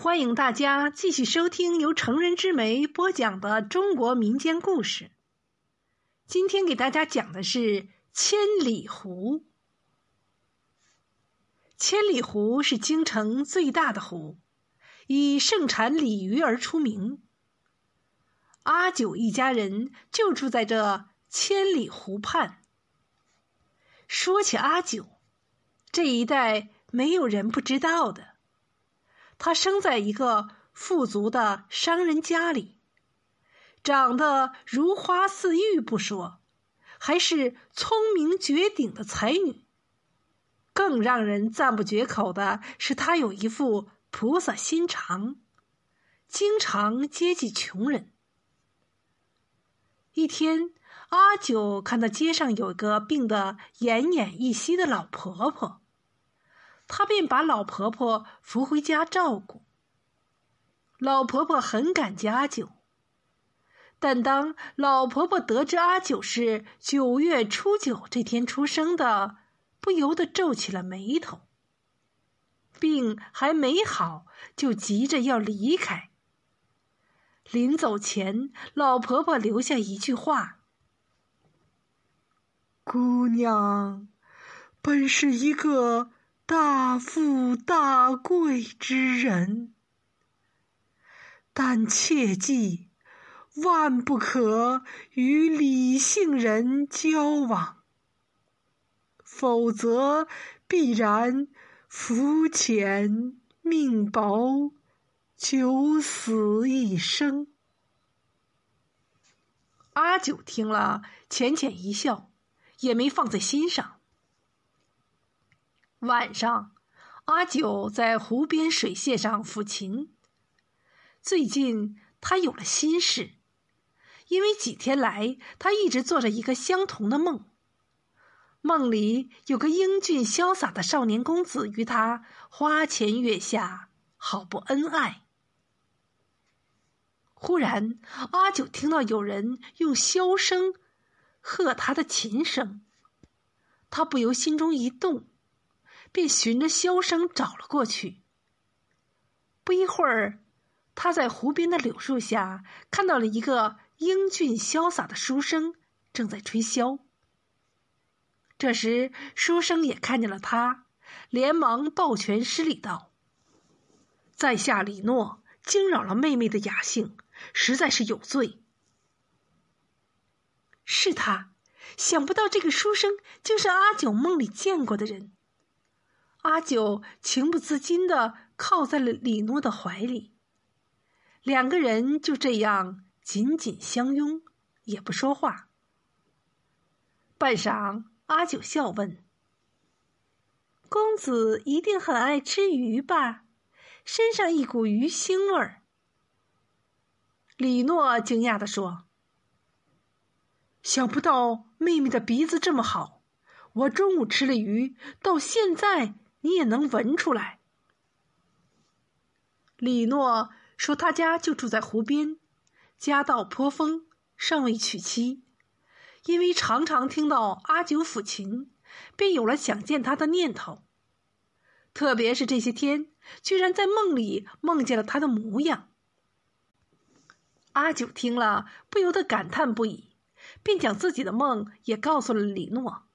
欢迎大家继续收听由成人之美播讲的中国民间故事。今天给大家讲的是千里湖。千里湖是京城最大的湖，以盛产鲤鱼而出名。阿九一家人就住在这千里湖畔。说起阿九，这一代没有人不知道的。他生在一个富足的商人家里，长得如花似玉不说，还是聪明绝顶的才女。更让人赞不绝口的是，他有一副菩萨心肠，经常接济穷人。一天，阿九看到街上有个病得奄奄一息的老婆婆。他便把老婆婆扶回家照顾。老婆婆很感激阿九，但当老婆婆得知阿九是九月初九这天出生的，不由得皱起了眉头。病还没好，就急着要离开。临走前，老婆婆留下一句话：“姑娘，本是一个……”大富大贵之人，但切记万不可与李姓人交往，否则必然福浅命薄，九死一生。阿九听了，浅浅一笑，也没放在心上。晚上，阿九在湖边水榭上抚琴。最近他有了心事，因为几天来他一直做着一个相同的梦。梦里有个英俊潇洒的少年公子与他花前月下，好不恩爱。忽然，阿九听到有人用箫声和他的琴声，他不由心中一动。便循着箫声找了过去。不一会儿，他在湖边的柳树下看到了一个英俊潇洒的书生正在吹箫。这时，书生也看见了他，连忙抱拳施礼道：“在下李诺，惊扰了妹妹的雅兴，实在是有罪。”是他，想不到这个书生就是阿九梦里见过的人。阿九情不自禁的靠在了李诺的怀里，两个人就这样紧紧相拥，也不说话。半晌，阿九笑问：“公子一定很爱吃鱼吧？身上一股鱼腥味儿。”李诺惊讶的说：“想不到妹妹的鼻子这么好，我中午吃了鱼，到现在。”你也能闻出来。李诺说：“他家就住在湖边，家道颇丰，尚未娶妻。因为常常听到阿九抚琴，便有了想见他的念头。特别是这些天，居然在梦里梦见了他的模样。”阿九听了，不由得感叹不已，便将自己的梦也告诉了李诺。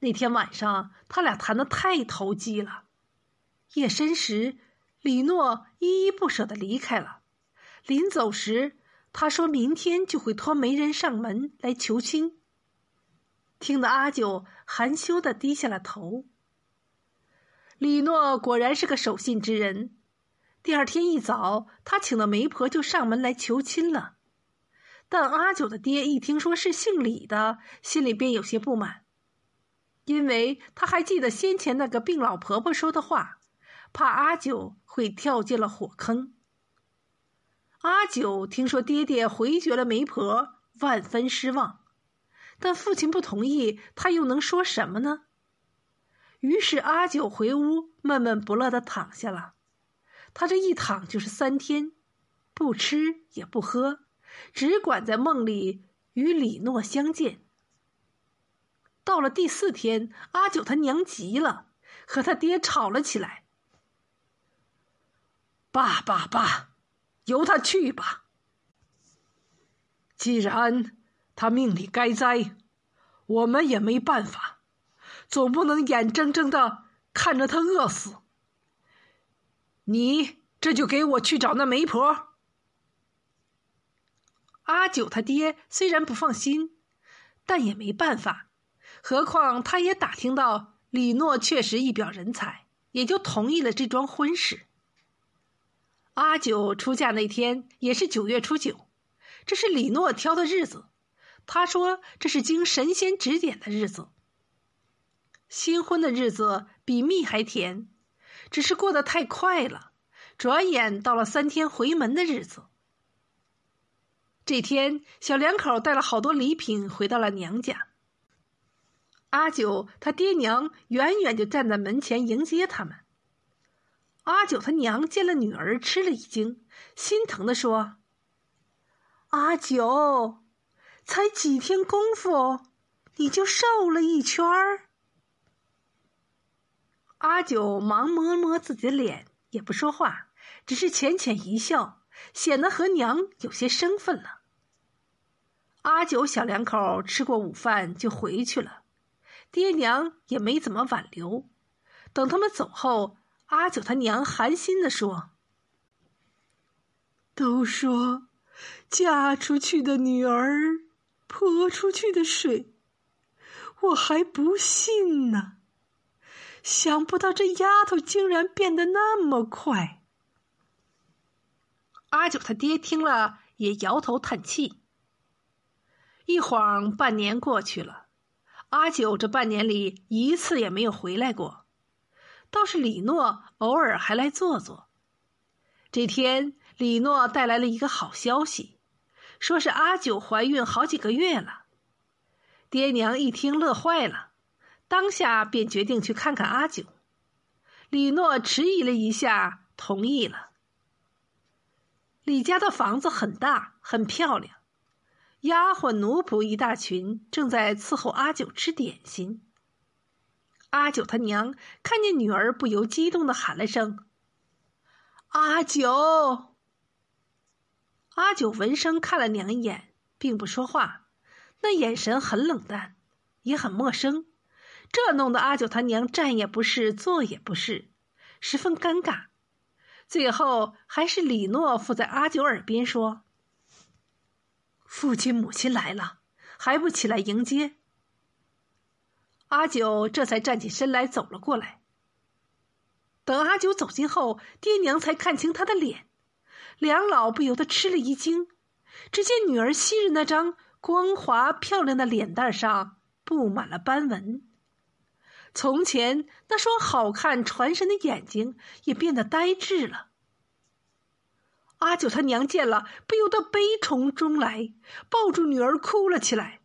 那天晚上，他俩谈的太投机了。夜深时，李诺依依不舍的离开了。临走时，他说明天就会托媒人上门来求亲。听得阿九含羞的低下了头。李诺果然是个守信之人。第二天一早，他请的媒婆就上门来求亲了。但阿九的爹一听说是姓李的，心里便有些不满。因为他还记得先前那个病老婆婆说的话，怕阿九会跳进了火坑。阿九听说爹爹回绝了媒婆，万分失望，但父亲不同意，他又能说什么呢？于是阿九回屋，闷闷不乐的躺下了。他这一躺就是三天，不吃也不喝，只管在梦里与李诺相见。到了第四天，阿九他娘急了，和他爹吵了起来。罢罢罢，由他去吧。既然他命里该栽，我们也没办法，总不能眼睁睁的看着他饿死。你这就给我去找那媒婆。阿九他爹虽然不放心，但也没办法。何况他也打听到李诺确实一表人才，也就同意了这桩婚事。阿九出嫁那天也是九月初九，这是李诺挑的日子。他说这是经神仙指点的日子。新婚的日子比蜜还甜，只是过得太快了，转眼到了三天回门的日子。这天，小两口带了好多礼品回到了娘家。阿九他爹娘远远就站在门前迎接他们。阿九他娘见了女儿，吃了一惊，心疼的说：“阿九，才几天功夫，你就瘦了一圈儿。”阿九忙摸摸自己的脸，也不说话，只是浅浅一笑。显得和娘有些生分了。阿九小两口吃过午饭就回去了，爹娘也没怎么挽留。等他们走后，阿九他娘寒心的说：“都说嫁出去的女儿泼出去的水，我还不信呢。想不到这丫头竟然变得那么快。”阿九他爹听了也摇头叹气。一晃半年过去了，阿九这半年里一次也没有回来过，倒是李诺偶尔还来坐坐。这天，李诺带来了一个好消息，说是阿九怀孕好几个月了。爹娘一听乐坏了，当下便决定去看看阿九。李诺迟疑了一下，同意了。李家的房子很大，很漂亮，丫鬟奴仆一大群，正在伺候阿九吃点心。阿九他娘看见女儿，不由激动的喊了声：“阿九！”阿九闻声看了娘一眼，并不说话，那眼神很冷淡，也很陌生，这弄得阿九他娘站也不是，坐也不是，十分尴尬。最后还是李诺附在阿九耳边说：“父亲母亲来了，还不起来迎接？”阿九这才站起身来走了过来。等阿九走近后，爹娘才看清他的脸，两老不由得吃了一惊。只见女儿昔日那张光滑漂亮的脸蛋上布满了斑纹。从前那双好看传神的眼睛也变得呆滞了。阿九他娘见了，不由得悲从中来，抱住女儿哭了起来。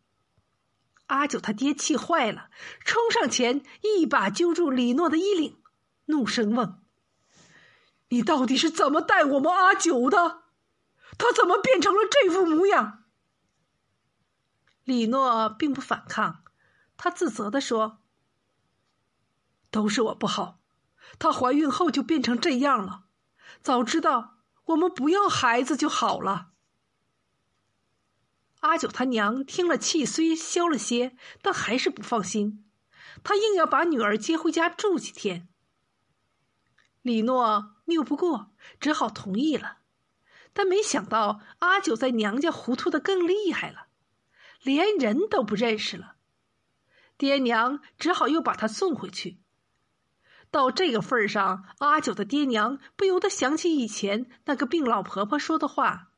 阿九他爹气坏了，冲上前一把揪住李诺的衣领，怒声问：“你到底是怎么带我们阿九的？他怎么变成了这副模样？”李诺并不反抗，他自责的说。都是我不好，她怀孕后就变成这样了。早知道我们不要孩子就好了。阿九他娘听了，气虽消了些，但还是不放心。他硬要把女儿接回家住几天。李诺拗不过，只好同意了。但没想到阿九在娘家糊涂的更厉害了，连人都不认识了。爹娘只好又把他送回去。到这个份上，阿九的爹娘不由得想起以前那个病老婆婆说的话，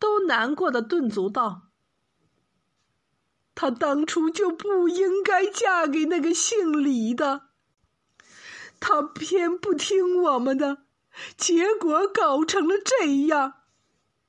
都难过的顿足道：“她当初就不应该嫁给那个姓李的，她偏不听我们的，结果搞成了这样。